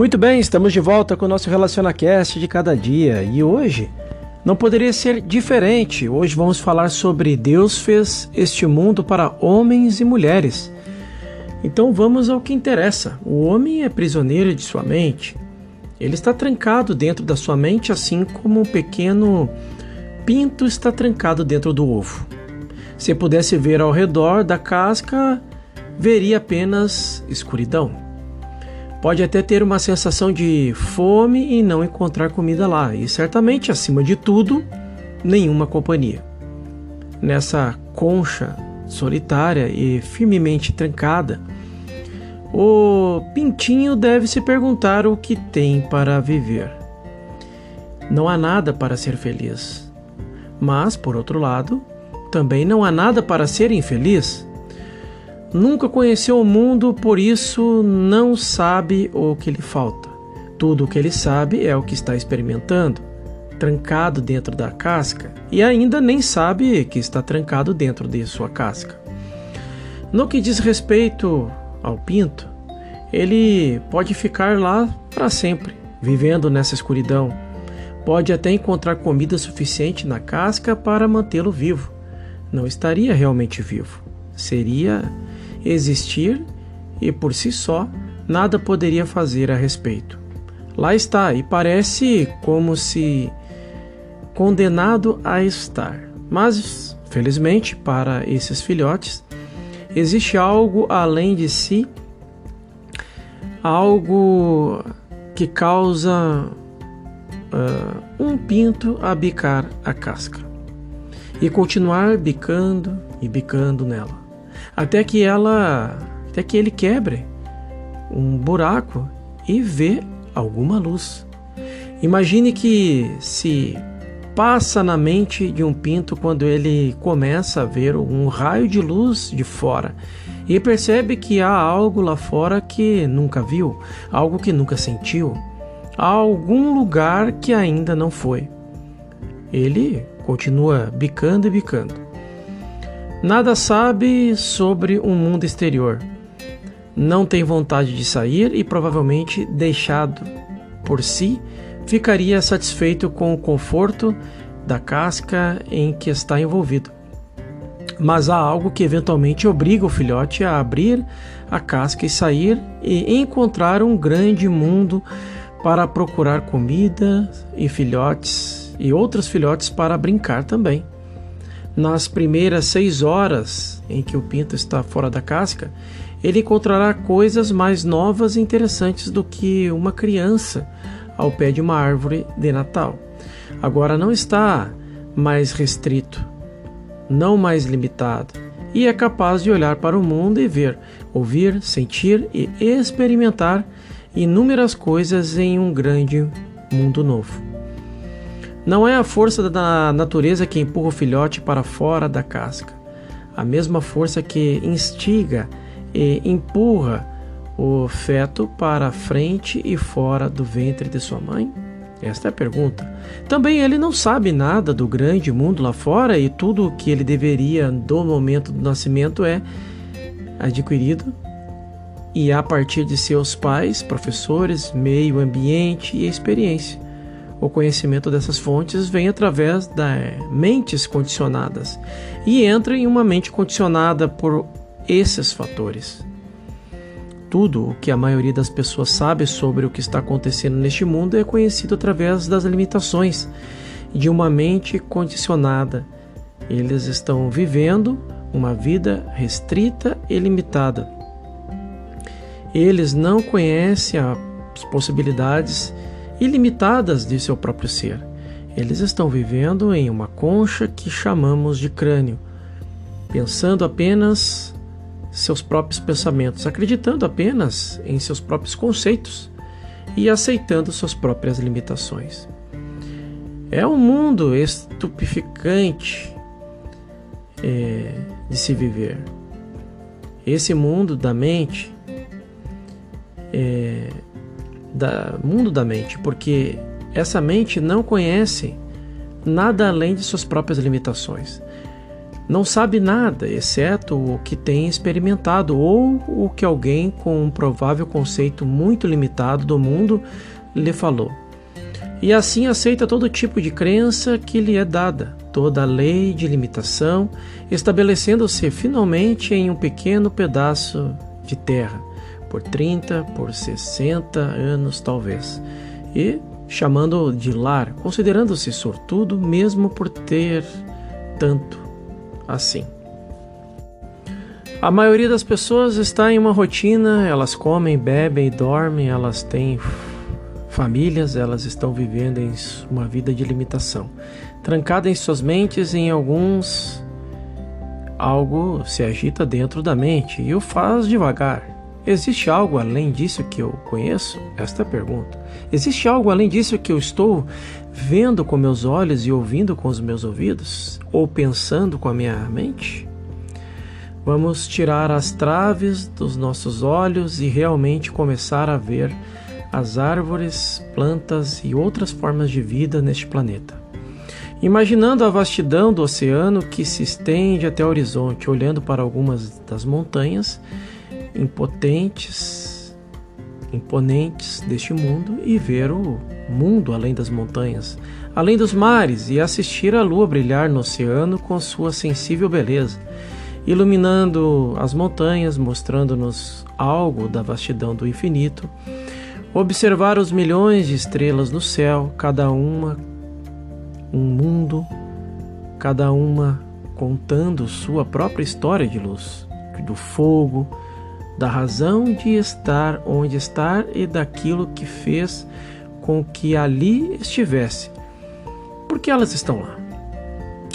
Muito bem, estamos de volta com o nosso RelacionaCast de cada dia e hoje não poderia ser diferente. Hoje vamos falar sobre Deus fez este mundo para homens e mulheres. Então vamos ao que interessa. O homem é prisioneiro de sua mente. Ele está trancado dentro da sua mente, assim como um pequeno pinto está trancado dentro do ovo. Se pudesse ver ao redor da casca, veria apenas escuridão. Pode até ter uma sensação de fome e não encontrar comida lá, e certamente, acima de tudo, nenhuma companhia. Nessa concha solitária e firmemente trancada, o pintinho deve se perguntar o que tem para viver. Não há nada para ser feliz. Mas, por outro lado, também não há nada para ser infeliz. Nunca conheceu o mundo, por isso não sabe o que lhe falta. Tudo o que ele sabe é o que está experimentando, trancado dentro da casca, e ainda nem sabe que está trancado dentro de sua casca. No que diz respeito ao pinto, ele pode ficar lá para sempre, vivendo nessa escuridão. Pode até encontrar comida suficiente na casca para mantê-lo vivo. Não estaria realmente vivo. Seria existir e por si só nada poderia fazer a respeito. Lá está, e parece como se condenado a estar. Mas, felizmente para esses filhotes, existe algo além de si, algo que causa uh, um pinto a bicar a casca e continuar bicando e bicando nela até que ela, até que ele quebre um buraco e vê alguma luz. Imagine que se passa na mente de um pinto quando ele começa a ver um raio de luz de fora e percebe que há algo lá fora que nunca viu, algo que nunca sentiu, há algum lugar que ainda não foi. Ele continua bicando e bicando. Nada sabe sobre um mundo exterior. Não tem vontade de sair e provavelmente deixado por si, ficaria satisfeito com o conforto da casca em que está envolvido. Mas há algo que eventualmente obriga o filhote a abrir a casca e sair e encontrar um grande mundo para procurar comida e filhotes e outros filhotes para brincar também nas primeiras seis horas em que o pinto está fora da casca, ele encontrará coisas mais novas e interessantes do que uma criança ao pé de uma árvore de Natal. Agora não está mais restrito, não mais limitado, e é capaz de olhar para o mundo e ver, ouvir, sentir e experimentar inúmeras coisas em um grande mundo novo. Não é a força da natureza que empurra o filhote para fora da casca, a mesma força que instiga e empurra o feto para frente e fora do ventre de sua mãe? Esta é a pergunta. Também ele não sabe nada do grande mundo lá fora e tudo o que ele deveria do momento do nascimento é adquirido e a partir de seus pais, professores, meio ambiente e experiência. O conhecimento dessas fontes vem através das mentes condicionadas e entra em uma mente condicionada por esses fatores. Tudo o que a maioria das pessoas sabe sobre o que está acontecendo neste mundo é conhecido através das limitações de uma mente condicionada. Eles estão vivendo uma vida restrita e limitada. Eles não conhecem as possibilidades ilimitadas de seu próprio ser. Eles estão vivendo em uma concha que chamamos de crânio, pensando apenas seus próprios pensamentos, acreditando apenas em seus próprios conceitos e aceitando suas próprias limitações. É um mundo estupificante é, de se viver. Esse mundo da mente é, da mundo da mente, porque essa mente não conhece nada além de suas próprias limitações. não sabe nada, exceto o que tem experimentado ou o que alguém com um provável conceito muito limitado do mundo lhe falou. E assim aceita todo tipo de crença que lhe é dada, toda lei de limitação, estabelecendo-se finalmente em um pequeno pedaço de terra, por 30, por 60 anos talvez, e chamando de lar, considerando-se sortudo mesmo por ter tanto assim. A maioria das pessoas está em uma rotina, elas comem, bebem e dormem, elas têm famílias, elas estão vivendo em uma vida de limitação. Trancada em suas mentes, em alguns algo se agita dentro da mente e o faz devagar. Existe algo além disso que eu conheço? Esta pergunta. Existe algo além disso que eu estou vendo com meus olhos e ouvindo com os meus ouvidos? Ou pensando com a minha mente? Vamos tirar as traves dos nossos olhos e realmente começar a ver as árvores, plantas e outras formas de vida neste planeta. Imaginando a vastidão do oceano que se estende até o horizonte, olhando para algumas das montanhas impotentes, imponentes deste mundo e ver o mundo além das montanhas, além dos mares e assistir a lua brilhar no oceano com sua sensível beleza, iluminando as montanhas, mostrando-nos algo da vastidão do infinito. Observar os milhões de estrelas no céu, cada uma um mundo, cada uma contando sua própria história de luz, do fogo, da razão de estar onde está e daquilo que fez com que ali estivesse. Por que elas estão lá?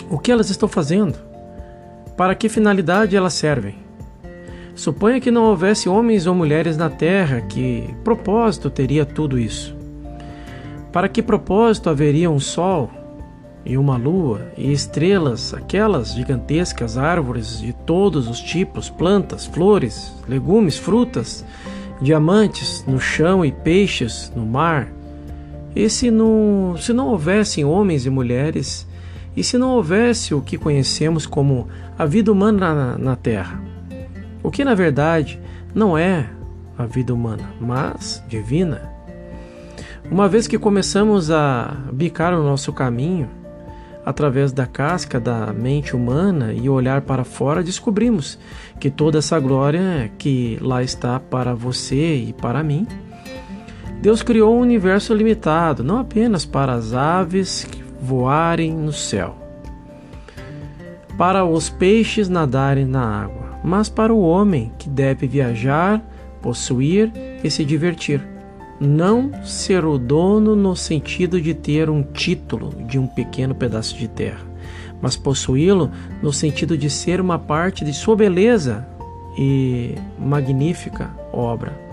O que elas estão fazendo? Para que finalidade elas servem? Suponha que não houvesse homens ou mulheres na Terra, que propósito teria tudo isso? Para que propósito haveria um sol, e uma lua e estrelas, aquelas gigantescas árvores de todos os tipos, plantas, flores, legumes, frutas, diamantes no chão e peixes no mar. E se não, se não houvessem homens e mulheres, e se não houvesse o que conhecemos como a vida humana na, na Terra? O que na verdade não é a vida humana, mas divina. Uma vez que começamos a bicar o nosso caminho, através da casca da mente humana e olhar para fora, descobrimos que toda essa glória que lá está para você e para mim. Deus criou um universo limitado, não apenas para as aves voarem no céu, para os peixes nadarem na água, mas para o homem que deve viajar, possuir e se divertir não ser o dono no sentido de ter um título de um pequeno pedaço de terra, mas possuí-lo no sentido de ser uma parte de sua beleza e magnífica obra.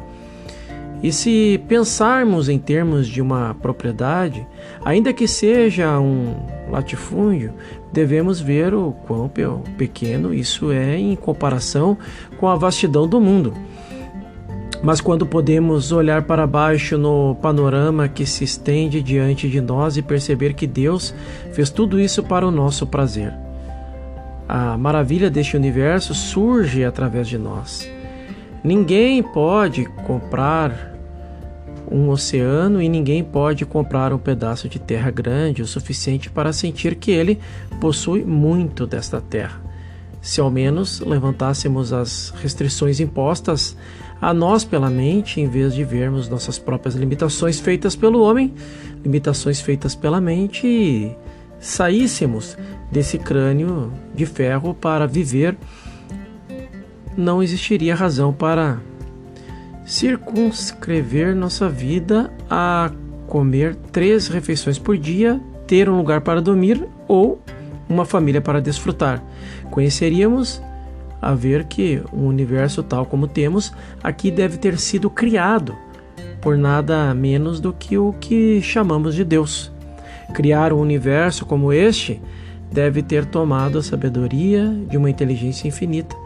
E se pensarmos em termos de uma propriedade, ainda que seja um latifúndio, devemos ver o quão pequeno isso é em comparação com a vastidão do mundo. Mas quando podemos olhar para baixo no panorama que se estende diante de nós e perceber que Deus fez tudo isso para o nosso prazer. A maravilha deste universo surge através de nós. Ninguém pode comprar um oceano e ninguém pode comprar um pedaço de terra grande o suficiente para sentir que ele possui muito desta terra. Se ao menos levantássemos as restrições impostas a nós pela mente, em vez de vermos nossas próprias limitações feitas pelo homem, limitações feitas pela mente, e saíssemos desse crânio de ferro para viver, não existiria razão para circunscrever nossa vida a comer três refeições por dia, ter um lugar para dormir ou uma família para desfrutar. Conheceríamos a ver que o universo tal como temos aqui deve ter sido criado por nada menos do que o que chamamos de Deus. Criar um universo como este deve ter tomado a sabedoria de uma inteligência infinita,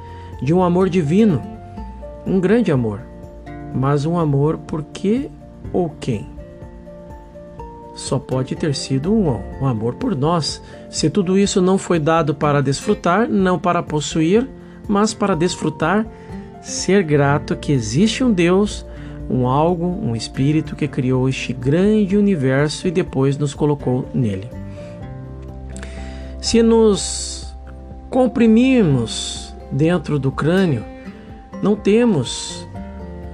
de um amor divino, um grande amor. Mas um amor por que ou quem? só pode ter sido um, um, amor por nós. Se tudo isso não foi dado para desfrutar, não para possuir, mas para desfrutar, ser grato que existe um Deus, um algo, um espírito que criou este grande universo e depois nos colocou nele. Se nos comprimirmos dentro do crânio, não temos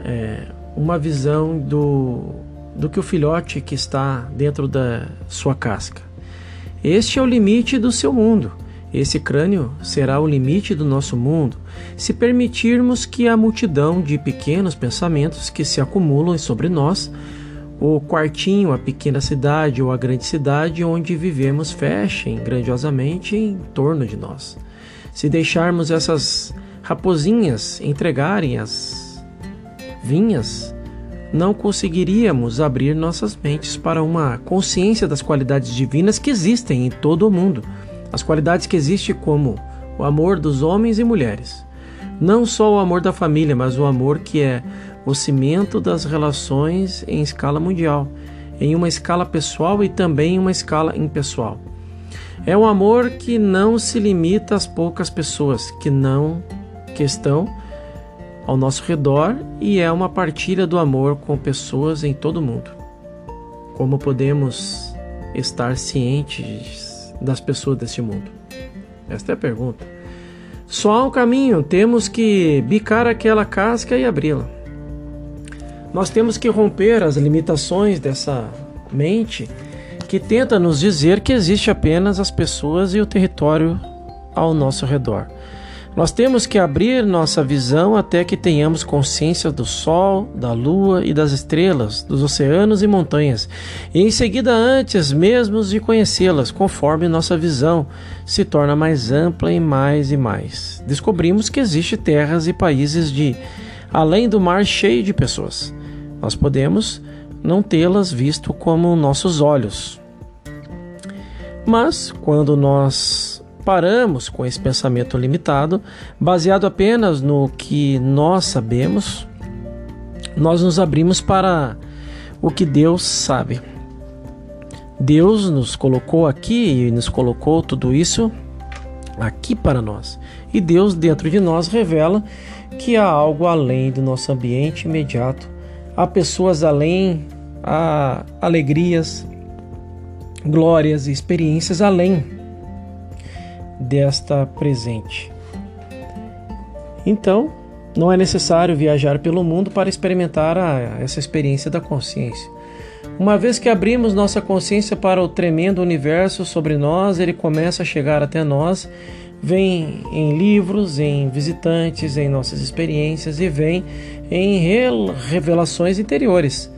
é, uma visão do do que o filhote que está dentro da sua casca. Este é o limite do seu mundo. Esse crânio será o limite do nosso mundo, se permitirmos que a multidão de pequenos pensamentos que se acumulam sobre nós, o quartinho, a pequena cidade ou a grande cidade onde vivemos fechem grandiosamente em torno de nós. Se deixarmos essas raposinhas entregarem as vinhas, não conseguiríamos abrir nossas mentes para uma consciência das qualidades divinas que existem em todo o mundo, as qualidades que existem como o amor dos homens e mulheres. Não só o amor da família, mas o amor que é o cimento das relações em escala mundial, em uma escala pessoal e também em uma escala impessoal. É um amor que não se limita às poucas pessoas que não que estão ao nosso redor e é uma partilha do amor com pessoas em todo o mundo. Como podemos estar cientes das pessoas deste mundo? Esta é a pergunta. Só há um caminho, temos que bicar aquela casca e abri-la. Nós temos que romper as limitações dessa mente que tenta nos dizer que existe apenas as pessoas e o território ao nosso redor. Nós temos que abrir nossa visão até que tenhamos consciência do Sol, da Lua e das estrelas, dos oceanos e montanhas, e em seguida, antes mesmo de conhecê-las, conforme nossa visão se torna mais ampla e mais e mais, descobrimos que existe terras e países de além do mar cheio de pessoas. Nós podemos não tê-las visto como nossos olhos. Mas quando nós paramos com esse pensamento limitado, baseado apenas no que nós sabemos, nós nos abrimos para o que Deus sabe. Deus nos colocou aqui e nos colocou tudo isso aqui para nós. E Deus dentro de nós revela que há algo além do nosso ambiente imediato, há pessoas além, há alegrias, glórias e experiências além desta presente. Então, não é necessário viajar pelo mundo para experimentar a, essa experiência da consciência. Uma vez que abrimos nossa consciência para o tremendo universo sobre nós, ele começa a chegar até nós, vem em livros, em visitantes, em nossas experiências e vem em revelações interiores.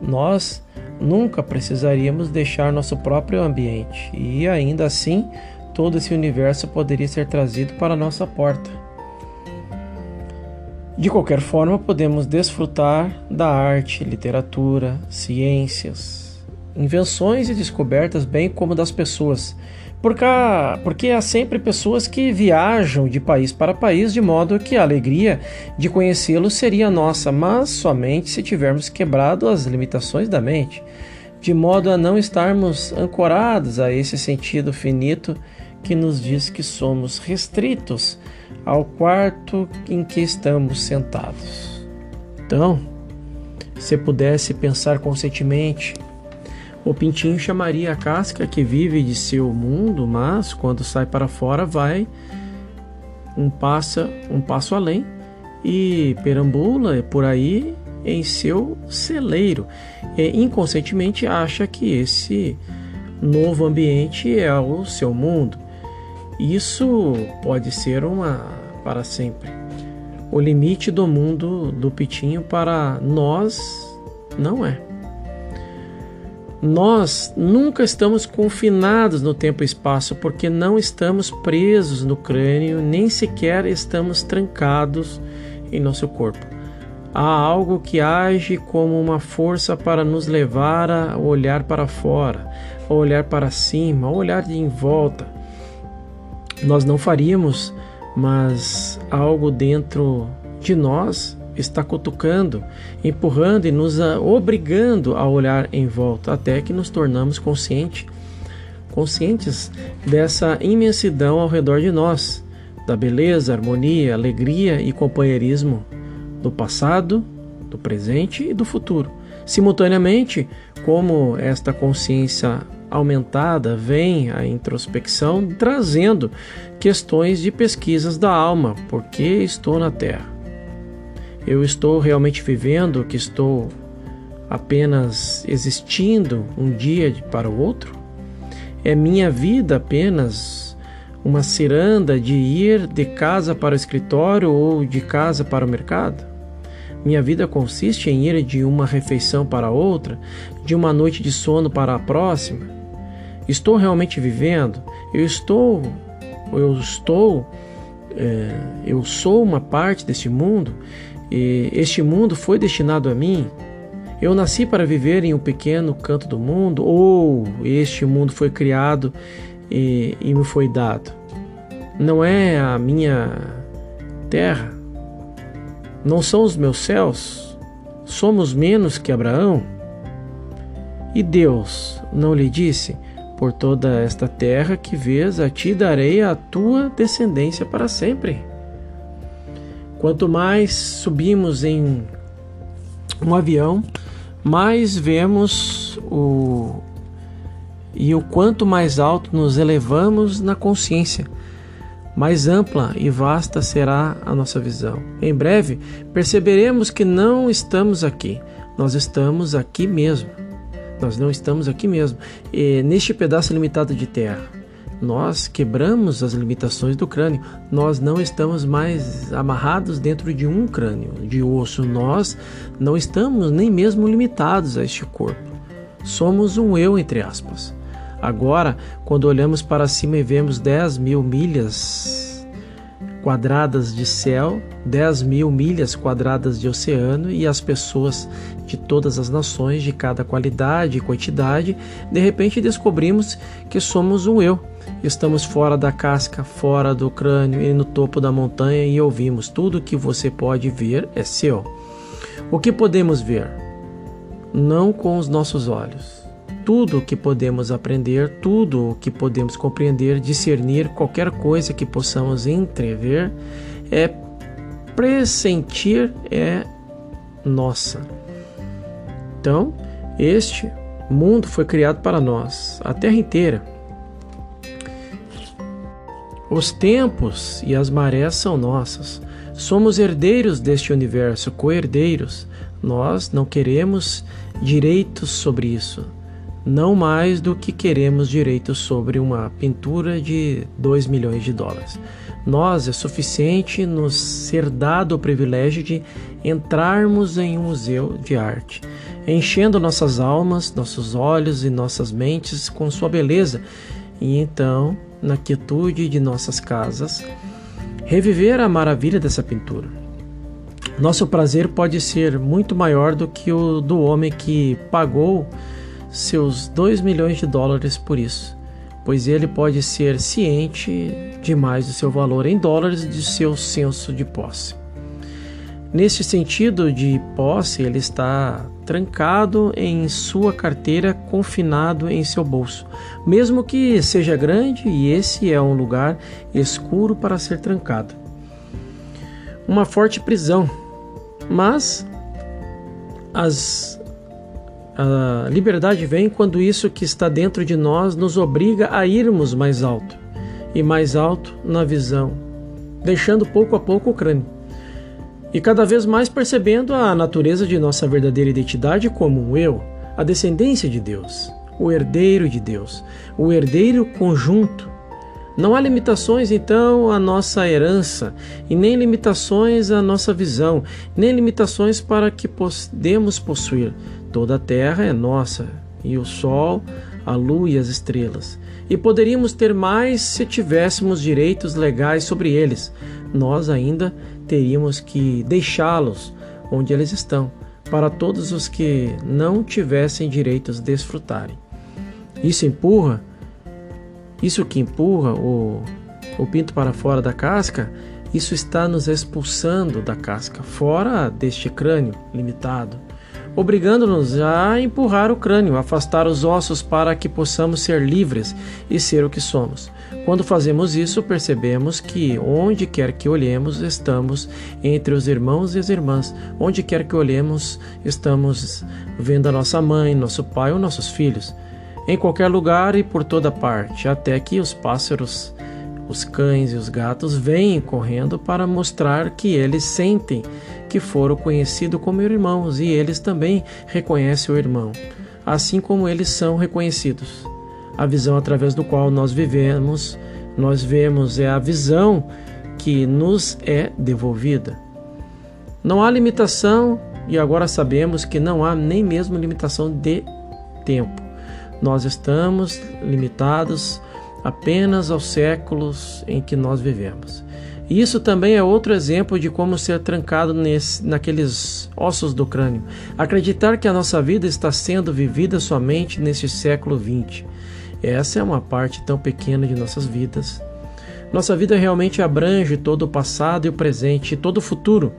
Nós nunca precisaríamos deixar nosso próprio ambiente e ainda assim todo esse universo poderia ser trazido para nossa porta. De qualquer forma, podemos desfrutar da arte, literatura, ciências, invenções e descobertas, bem como das pessoas, porque há sempre pessoas que viajam de país para país, de modo que a alegria de conhecê-los seria nossa, mas somente se tivermos quebrado as limitações da mente, de modo a não estarmos ancorados a esse sentido finito que nos diz que somos restritos ao quarto em que estamos sentados. Então, se pudesse pensar conscientemente, o pintinho chamaria a casca que vive de seu mundo, mas quando sai para fora vai um passa um passo além e perambula por aí em seu celeiro e inconscientemente acha que esse novo ambiente é o seu mundo. Isso pode ser uma para sempre. O limite do mundo do pitinho para nós não é. Nós nunca estamos confinados no tempo e espaço porque não estamos presos no crânio, nem sequer estamos trancados em nosso corpo. Há algo que age como uma força para nos levar a olhar para fora, a olhar para cima, a olhar de em volta nós não faríamos, mas algo dentro de nós está cutucando, empurrando e nos obrigando a olhar em volta até que nos tornamos conscientes, conscientes dessa imensidão ao redor de nós, da beleza, harmonia, alegria e companheirismo do passado, do presente e do futuro. Simultaneamente, como esta consciência aumentada vem a introspecção trazendo questões de pesquisas da alma, por que estou na Terra? Eu estou realmente vivendo que estou apenas existindo um dia para o outro? É minha vida apenas uma ciranda de ir de casa para o escritório ou de casa para o mercado? Minha vida consiste em ir de uma refeição para outra, de uma noite de sono para a próxima? Estou realmente vivendo? Eu estou, eu estou, é, eu sou uma parte deste mundo e este mundo foi destinado a mim? Eu nasci para viver em um pequeno canto do mundo ou este mundo foi criado e, e me foi dado? Não é a minha terra? Não são os meus céus? Somos menos que Abraão? E Deus não lhe disse: Por toda esta terra que vês, a ti darei a tua descendência para sempre. Quanto mais subimos em um avião, mais vemos o e o quanto mais alto nos elevamos na consciência mais ampla e vasta será a nossa visão. Em breve, perceberemos que não estamos aqui, nós estamos aqui mesmo. Nós não estamos aqui mesmo, e neste pedaço limitado de terra. Nós quebramos as limitações do crânio. Nós não estamos mais amarrados dentro de um crânio de osso. Nós não estamos nem mesmo limitados a este corpo. Somos um eu, entre aspas. Agora, quando olhamos para cima e vemos 10 mil milhas quadradas de céu, 10 mil milhas quadradas de oceano e as pessoas de todas as nações, de cada qualidade e quantidade, de repente descobrimos que somos um eu. Estamos fora da casca, fora do crânio e no topo da montanha e ouvimos: tudo que você pode ver é seu. O que podemos ver? Não com os nossos olhos tudo o que podemos aprender, tudo o que podemos compreender, discernir, qualquer coisa que possamos entrever, é pressentir, é nossa. Então, este mundo foi criado para nós, a terra inteira. Os tempos e as marés são nossas. Somos herdeiros deste universo, co-herdeiros. Nós não queremos direitos sobre isso não mais do que queremos direitos sobre uma pintura de 2 milhões de dólares. Nós é suficiente nos ser dado o privilégio de entrarmos em um museu de arte, enchendo nossas almas, nossos olhos e nossas mentes com sua beleza, e então, na quietude de nossas casas, reviver a maravilha dessa pintura. Nosso prazer pode ser muito maior do que o do homem que pagou seus 2 milhões de dólares por isso, pois ele pode ser ciente demais do seu valor em dólares e de seu senso de posse. Nesse sentido de posse, ele está trancado em sua carteira, confinado em seu bolso, mesmo que seja grande e esse é um lugar escuro para ser trancado. Uma forte prisão, mas as a liberdade vem quando isso que está dentro de nós nos obriga a irmos mais alto e mais alto na visão, deixando pouco a pouco o crânio. E cada vez mais percebendo a natureza de nossa verdadeira identidade como um eu, a descendência de Deus, o herdeiro de Deus, o herdeiro conjunto. Não há limitações então à nossa herança, e nem limitações à nossa visão, nem limitações para que podemos possuir Toda a terra é nossa, e o sol, a lua e as estrelas. E poderíamos ter mais se tivéssemos direitos legais sobre eles. Nós ainda teríamos que deixá-los onde eles estão, para todos os que não tivessem direitos desfrutarem. Isso empurra, isso que empurra o, o pinto para fora da casca Isso está nos expulsando da casca, fora deste crânio limitado, obrigando-nos a empurrar o crânio, afastar os ossos para que possamos ser livres e ser o que somos. Quando fazemos isso, percebemos que onde quer que olhemos, estamos entre os irmãos e as irmãs. Onde quer que olhemos, estamos vendo a nossa mãe, nosso pai ou nossos filhos. Em qualquer lugar e por toda parte, até que os pássaros, os cães e os gatos vêm correndo para mostrar que eles sentem que foram conhecidos como irmãos e eles também reconhecem o irmão, assim como eles são reconhecidos. A visão através do qual nós vivemos, nós vemos é a visão que nos é devolvida. Não há limitação e agora sabemos que não há nem mesmo limitação de tempo. Nós estamos limitados apenas aos séculos em que nós vivemos. E isso também é outro exemplo de como ser trancado nesse, naqueles ossos do crânio. Acreditar que a nossa vida está sendo vivida somente neste século XX. Essa é uma parte tão pequena de nossas vidas. Nossa vida realmente abrange todo o passado e o presente e todo o futuro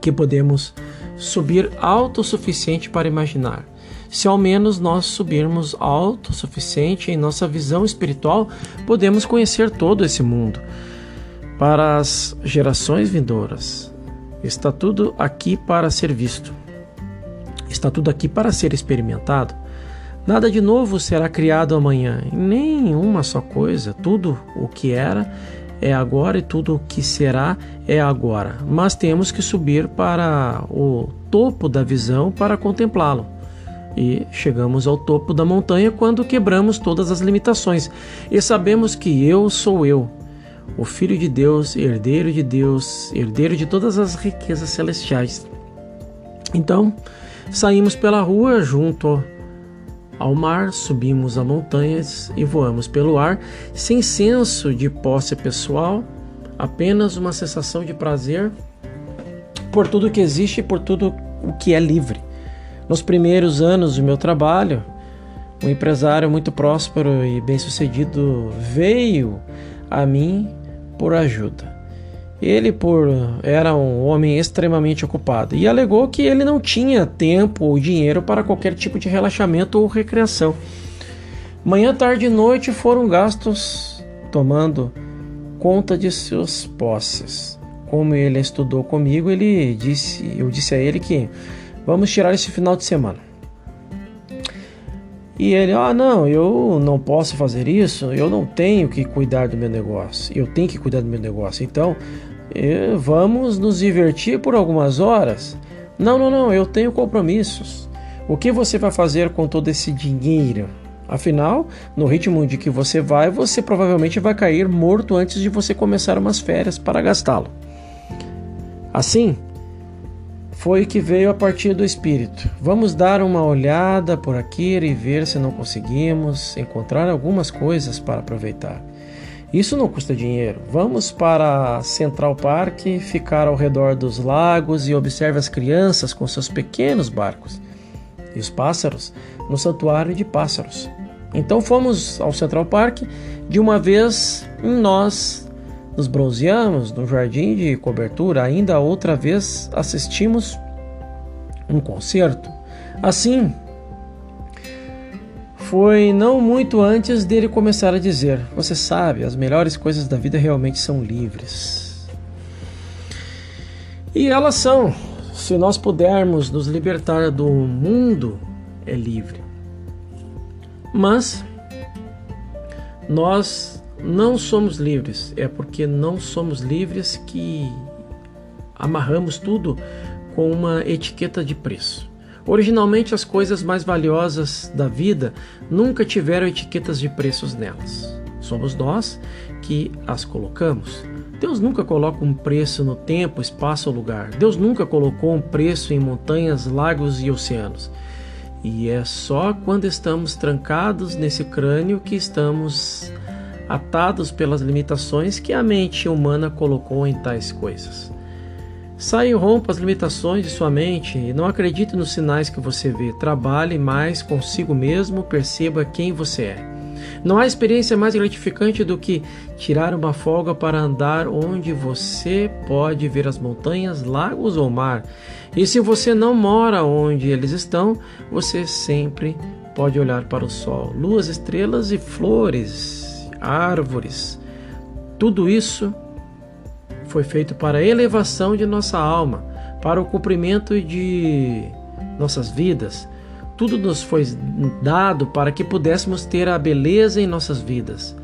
que podemos subir alto o suficiente para imaginar. Se ao menos nós subirmos alto o suficiente em nossa visão espiritual, podemos conhecer todo esse mundo para as gerações vindouras. Está tudo aqui para ser visto. Está tudo aqui para ser experimentado. Nada de novo será criado amanhã, nem uma só coisa. Tudo o que era é agora e tudo o que será é agora. Mas temos que subir para o topo da visão para contemplá-lo. E chegamos ao topo da montanha quando quebramos todas as limitações e sabemos que eu sou eu, o Filho de Deus, herdeiro de Deus, herdeiro de todas as riquezas celestiais. Então, saímos pela rua junto ao mar, subimos a montanhas e voamos pelo ar, sem senso de posse pessoal, apenas uma sensação de prazer por tudo que existe e por tudo o que é livre. Nos primeiros anos do meu trabalho, um empresário muito próspero e bem-sucedido veio a mim por ajuda. Ele por era um homem extremamente ocupado e alegou que ele não tinha tempo ou dinheiro para qualquer tipo de relaxamento ou recreação. Manhã, tarde e noite foram gastos tomando conta de suas posses. Como ele estudou comigo, ele disse, eu disse a ele que vamos tirar esse final de semana. E ele, ah, não, eu não posso fazer isso, eu não tenho que cuidar do meu negócio, eu tenho que cuidar do meu negócio. Então, eh, vamos nos divertir por algumas horas. Não, não, não, eu tenho compromissos. O que você vai fazer com todo esse dinheiro? Afinal, no ritmo de que você vai, você provavelmente vai cair morto antes de você começar umas férias para gastá-lo. Assim, foi que veio a partir do Espírito. Vamos dar uma olhada por aqui e ver se não conseguimos encontrar algumas coisas para aproveitar. Isso não custa dinheiro. Vamos para Central Park, ficar ao redor dos lagos e observe as crianças com seus pequenos barcos e os pássaros no santuário de pássaros. Então fomos ao Central Park. De uma vez nós nos bronzeamos no jardim de cobertura, ainda outra vez assistimos um concerto. Assim, foi não muito antes dele começar a dizer: Você sabe, as melhores coisas da vida realmente são livres. E elas são. Se nós pudermos nos libertar do mundo, é livre. Mas nós não somos livres, é porque não somos livres que amarramos tudo com uma etiqueta de preço. Originalmente, as coisas mais valiosas da vida nunca tiveram etiquetas de preços nelas. Somos nós que as colocamos. Deus nunca coloca um preço no tempo, espaço ou lugar. Deus nunca colocou um preço em montanhas, lagos e oceanos. E é só quando estamos trancados nesse crânio que estamos atados pelas limitações que a mente humana colocou em tais coisas. Saia e rompa as limitações de sua mente e não acredite nos sinais que você vê. Trabalhe mais consigo mesmo, perceba quem você é. Não há experiência mais gratificante do que tirar uma folga para andar onde você pode ver as montanhas, lagos ou mar. E se você não mora onde eles estão, você sempre pode olhar para o sol, luas, estrelas e flores, árvores. Tudo isso foi feito para a elevação de nossa alma, para o cumprimento de nossas vidas tudo nos foi dado para que pudéssemos ter a beleza em nossas vidas.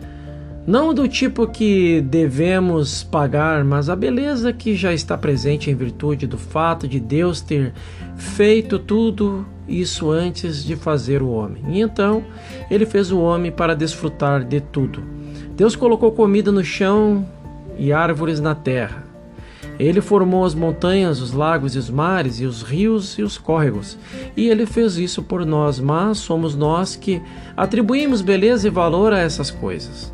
Não do tipo que devemos pagar, mas a beleza que já está presente em virtude do fato de Deus ter feito tudo isso antes de fazer o homem. E então ele fez o homem para desfrutar de tudo. Deus colocou comida no chão e árvores na terra. Ele formou as montanhas, os lagos e os mares, e os rios e os córregos. E ele fez isso por nós, mas somos nós que atribuímos beleza e valor a essas coisas.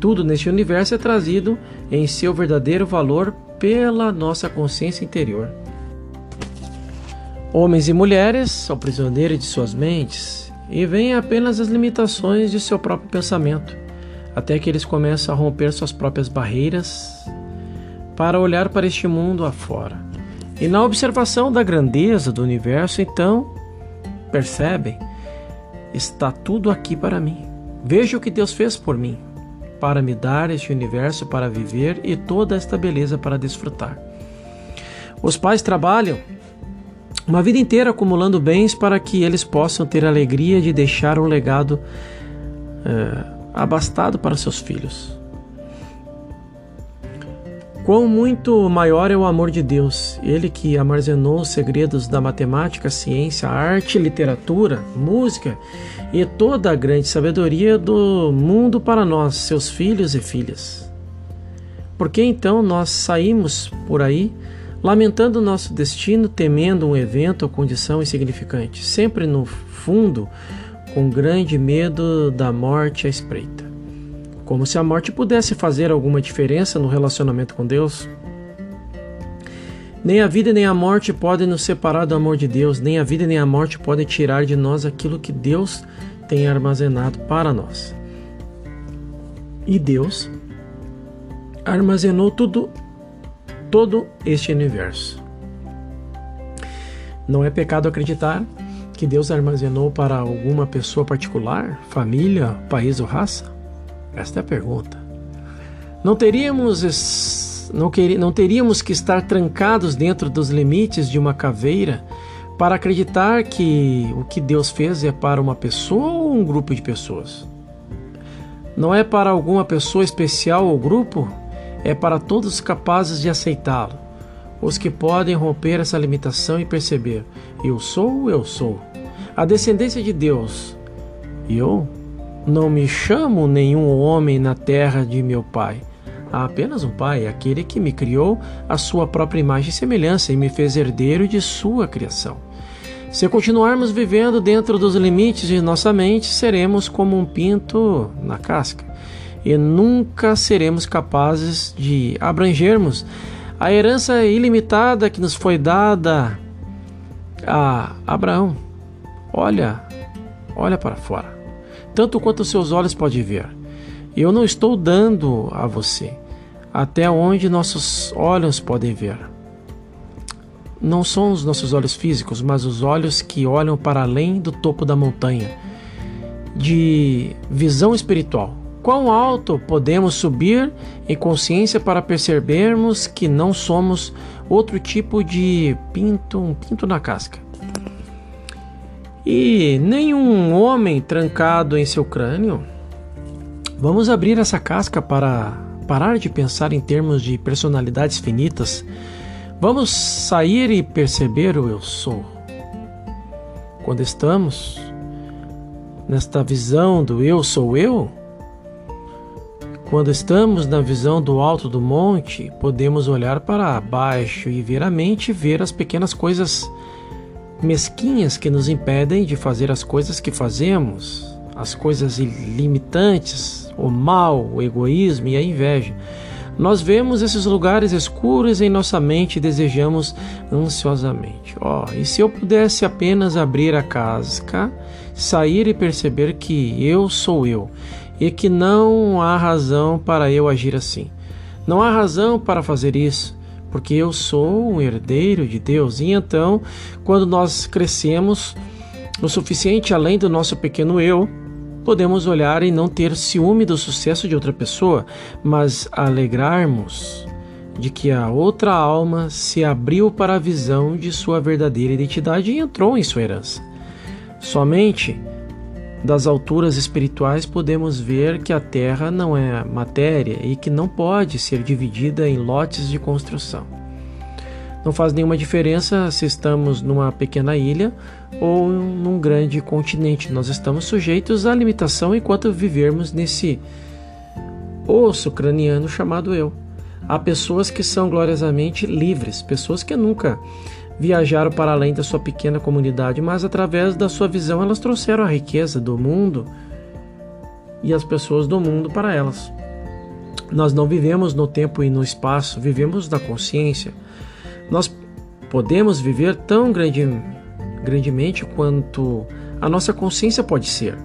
Tudo neste universo é trazido em seu verdadeiro valor pela nossa consciência interior. Homens e mulheres são prisioneiros de suas mentes e veem apenas as limitações de seu próprio pensamento, até que eles começam a romper suas próprias barreiras para olhar para este mundo afora. E na observação da grandeza do universo, então, percebem, está tudo aqui para mim. Veja o que Deus fez por mim, para me dar este universo para viver e toda esta beleza para desfrutar. Os pais trabalham uma vida inteira acumulando bens para que eles possam ter a alegria de deixar um legado é, abastado para seus filhos. Quão muito maior é o amor de Deus, Ele que armazenou os segredos da matemática, ciência, arte, literatura, música e toda a grande sabedoria do mundo para nós, seus filhos e filhas. Por que então nós saímos por aí lamentando nosso destino, temendo um evento ou condição insignificante, sempre no fundo com grande medo da morte à espreita? como se a morte pudesse fazer alguma diferença no relacionamento com Deus. Nem a vida nem a morte podem nos separar do amor de Deus, nem a vida nem a morte podem tirar de nós aquilo que Deus tem armazenado para nós. E Deus armazenou tudo, todo este universo. Não é pecado acreditar que Deus armazenou para alguma pessoa particular, família, país ou raça? Esta é a pergunta. Não teríamos, não, quer, não teríamos que estar trancados dentro dos limites de uma caveira para acreditar que o que Deus fez é para uma pessoa ou um grupo de pessoas? Não é para alguma pessoa especial ou grupo, é para todos capazes de aceitá-lo. Os que podem romper essa limitação e perceber: eu sou, eu sou. A descendência de Deus. Eu não me chamo nenhum homem na terra de meu pai. Há apenas um pai, aquele que me criou a sua própria imagem e semelhança e me fez herdeiro de sua criação. Se continuarmos vivendo dentro dos limites de nossa mente, seremos como um pinto na casca e nunca seremos capazes de abrangermos a herança ilimitada que nos foi dada a Abraão. Olha, olha para fora tanto quanto os seus olhos podem ver. Eu não estou dando a você até onde nossos olhos podem ver. Não são os nossos olhos físicos, mas os olhos que olham para além do topo da montanha, de visão espiritual. Quão alto podemos subir em consciência para percebermos que não somos outro tipo de pinto, um pinto na casca? e nenhum homem trancado em seu crânio. Vamos abrir essa casca para parar de pensar em termos de personalidades finitas. Vamos sair e perceber o eu sou. Quando estamos nesta visão do eu sou eu, quando estamos na visão do alto do monte, podemos olhar para baixo e ver a mente ver as pequenas coisas mesquinhas que nos impedem de fazer as coisas que fazemos, as coisas limitantes, o mal, o egoísmo e a inveja. Nós vemos esses lugares escuros em nossa mente e desejamos ansiosamente. Oh, e se eu pudesse apenas abrir a casca, sair e perceber que eu sou eu, e que não há razão para eu agir assim. Não há razão para fazer isso, porque eu sou um herdeiro de Deus. E então, quando nós crescemos o suficiente além do nosso pequeno eu, podemos olhar e não ter ciúme do sucesso de outra pessoa, mas alegrarmos de que a outra alma se abriu para a visão de sua verdadeira identidade e entrou em sua herança. Somente das alturas espirituais podemos ver que a terra não é matéria e que não pode ser dividida em lotes de construção. Não faz nenhuma diferença se estamos numa pequena ilha ou num grande continente. Nós estamos sujeitos à limitação enquanto vivermos nesse osso craniano chamado eu. Há pessoas que são gloriosamente livres, pessoas que nunca viajaram para além da sua pequena comunidade, mas através da sua visão elas trouxeram a riqueza do mundo e as pessoas do mundo para elas. Nós não vivemos no tempo e no espaço, vivemos na consciência. Nós podemos viver tão grande, grandemente quanto a nossa consciência pode ser,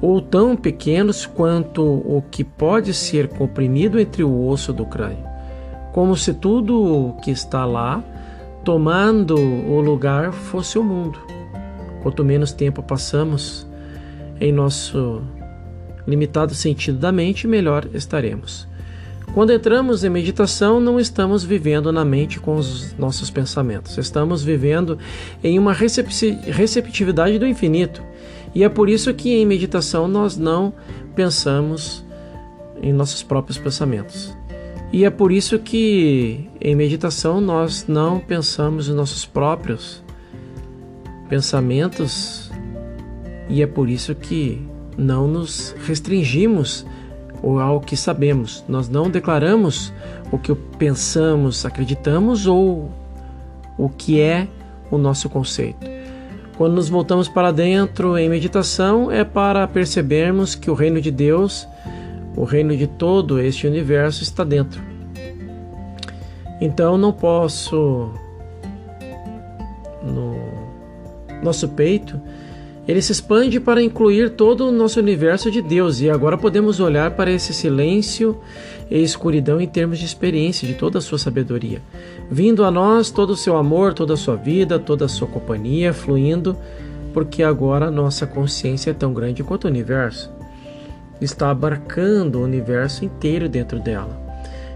ou tão pequenos quanto o que pode ser comprimido entre o osso do crânio como se tudo o que está lá, tomando o lugar, fosse o mundo. Quanto menos tempo passamos em nosso limitado sentido da mente, melhor estaremos. Quando entramos em meditação, não estamos vivendo na mente com os nossos pensamentos, estamos vivendo em uma receptividade do infinito. E é por isso que em meditação nós não pensamos em nossos próprios pensamentos. E é por isso que em meditação nós não pensamos nos nossos próprios pensamentos e é por isso que não nos restringimos ao que sabemos. Nós não declaramos o que pensamos, acreditamos ou o que é o nosso conceito. Quando nos voltamos para dentro em meditação é para percebermos que o reino de Deus o reino de todo este universo está dentro. Então não posso no nosso peito ele se expande para incluir todo o nosso universo de Deus. E agora podemos olhar para esse silêncio e escuridão em termos de experiência de toda a sua sabedoria, vindo a nós todo o seu amor, toda a sua vida, toda a sua companhia fluindo, porque agora nossa consciência é tão grande quanto o universo está abarcando o universo inteiro dentro dela.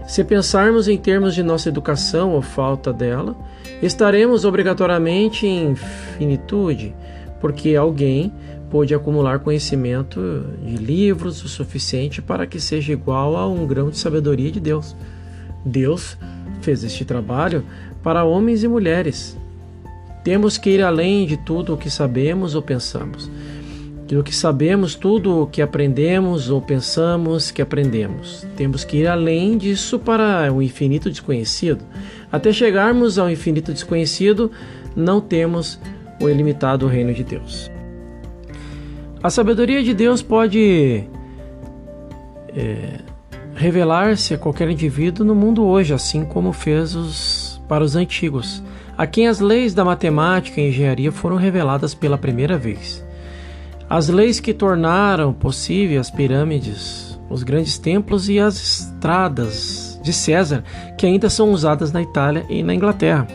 Se pensarmos em termos de nossa educação ou falta dela, estaremos obrigatoriamente em finitude, porque alguém pôde acumular conhecimento de livros o suficiente para que seja igual a um grão de sabedoria de Deus. Deus fez este trabalho para homens e mulheres. Temos que ir além de tudo o que sabemos ou pensamos do que sabemos, tudo o que aprendemos ou pensamos que aprendemos. Temos que ir além disso para o infinito desconhecido. Até chegarmos ao infinito desconhecido, não temos o ilimitado reino de Deus. A sabedoria de Deus pode é, revelar-se a qualquer indivíduo no mundo hoje, assim como fez os, para os antigos, a quem as leis da matemática e engenharia foram reveladas pela primeira vez. As leis que tornaram possível as pirâmides, os grandes templos e as estradas de César, que ainda são usadas na Itália e na Inglaterra.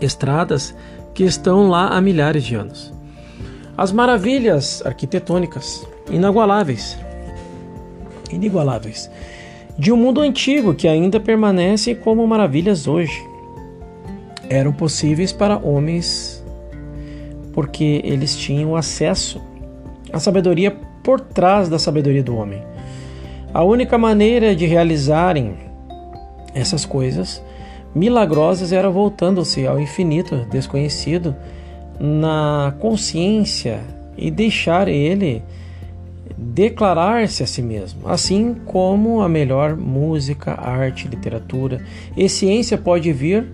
Estradas que estão lá há milhares de anos. As maravilhas arquitetônicas inagualáveis, inigualáveis, de um mundo antigo que ainda permanecem como maravilhas hoje, eram possíveis para homens porque eles tinham acesso à sabedoria por trás da sabedoria do homem. A única maneira de realizarem essas coisas milagrosas era voltando-se ao infinito desconhecido na consciência e deixar ele declarar-se a si mesmo, assim como a melhor música, arte, literatura e ciência pode vir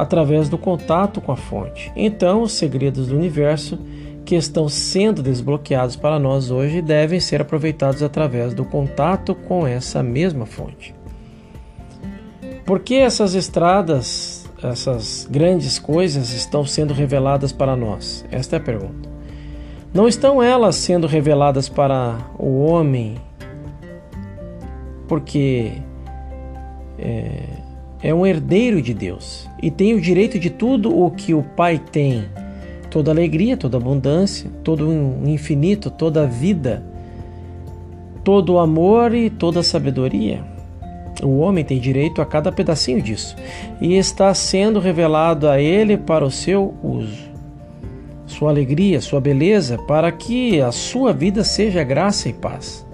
através do contato com a fonte. Então, os segredos do universo que estão sendo desbloqueados para nós hoje devem ser aproveitados através do contato com essa mesma fonte. Por que essas estradas, essas grandes coisas estão sendo reveladas para nós? Esta é a pergunta. Não estão elas sendo reveladas para o homem porque é, é um herdeiro de Deus e tem o direito de tudo o que o Pai tem toda alegria, toda abundância, todo o infinito, toda a vida, todo o amor e toda a sabedoria. O homem tem direito a cada pedacinho disso e está sendo revelado a ele para o seu uso. Sua alegria, sua beleza, para que a sua vida seja graça e paz.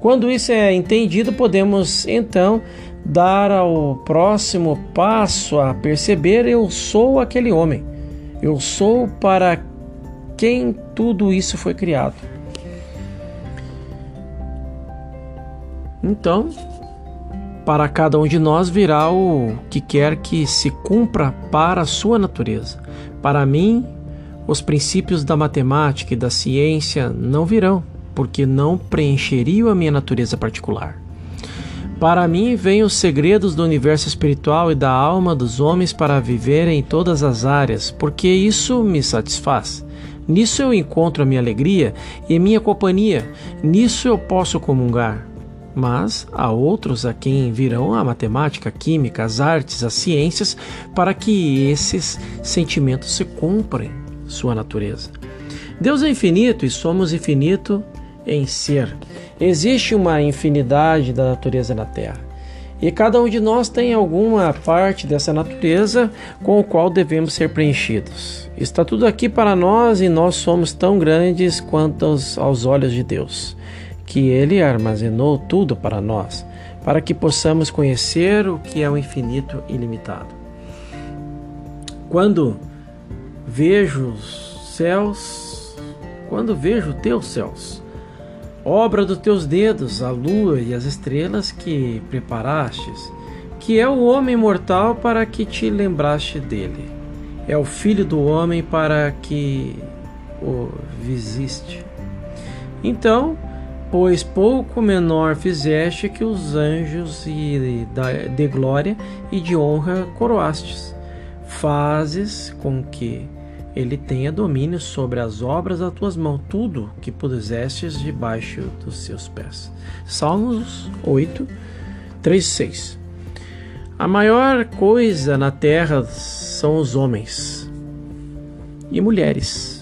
Quando isso é entendido, podemos então dar ao próximo passo a perceber: eu sou aquele homem eu sou para quem tudo isso foi criado. Então, para cada um de nós virá o que quer que se cumpra para a sua natureza. Para mim, os princípios da matemática e da ciência não virão, porque não preencheriam a minha natureza particular. Para mim vêm os segredos do universo espiritual e da alma dos homens para viverem em todas as áreas, porque isso me satisfaz. Nisso eu encontro a minha alegria e minha companhia, nisso eu posso comungar. Mas há outros a quem virão a matemática, a química, as artes, as ciências, para que esses sentimentos se cumprem sua natureza. Deus é infinito e somos infinito em ser. Existe uma infinidade da natureza na Terra. E cada um de nós tem alguma parte dessa natureza com o qual devemos ser preenchidos. Está tudo aqui para nós e nós somos tão grandes quanto aos, aos olhos de Deus, que Ele armazenou tudo para nós, para que possamos conhecer o que é o infinito ilimitado. Quando vejo os céus, quando vejo teus céus, obra dos teus dedos, a lua e as estrelas que preparastes, que é o homem mortal para que te lembraste dele. É o filho do homem para que o visiste. Então, pois pouco menor fizeste que os anjos e de glória e de honra coroastes, fazes com que ele tenha domínio sobre as obras das tuas mãos, tudo que pusestes debaixo dos seus pés. Salmos 8, 3, 6. A maior coisa na terra são os homens e mulheres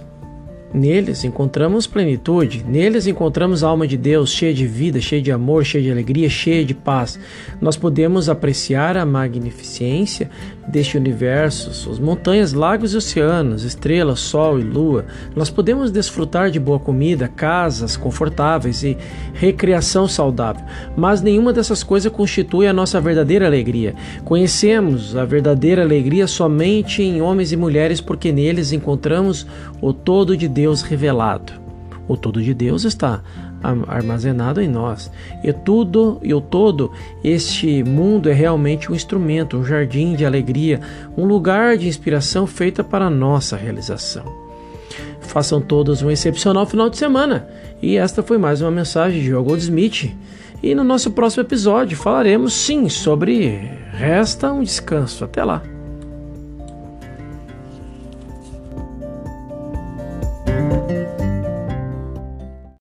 Neles encontramos plenitude, neles encontramos a alma de Deus cheia de vida, cheia de amor, cheia de alegria, cheia de paz. Nós podemos apreciar a magnificência deste universo, suas montanhas, lagos e oceanos, estrelas, sol e lua. Nós podemos desfrutar de boa comida, casas confortáveis e recreação saudável, mas nenhuma dessas coisas constitui a nossa verdadeira alegria. Conhecemos a verdadeira alegria somente em homens e mulheres porque neles encontramos o todo de Deus Deus revelado. O todo de Deus está armazenado em nós. E tudo e o todo, este mundo é realmente um instrumento, um jardim de alegria, um lugar de inspiração feita para nossa realização. Façam todos um excepcional final de semana. E esta foi mais uma mensagem de Joe Goldsmith. E no nosso próximo episódio falaremos sim sobre Resta um descanso. Até lá.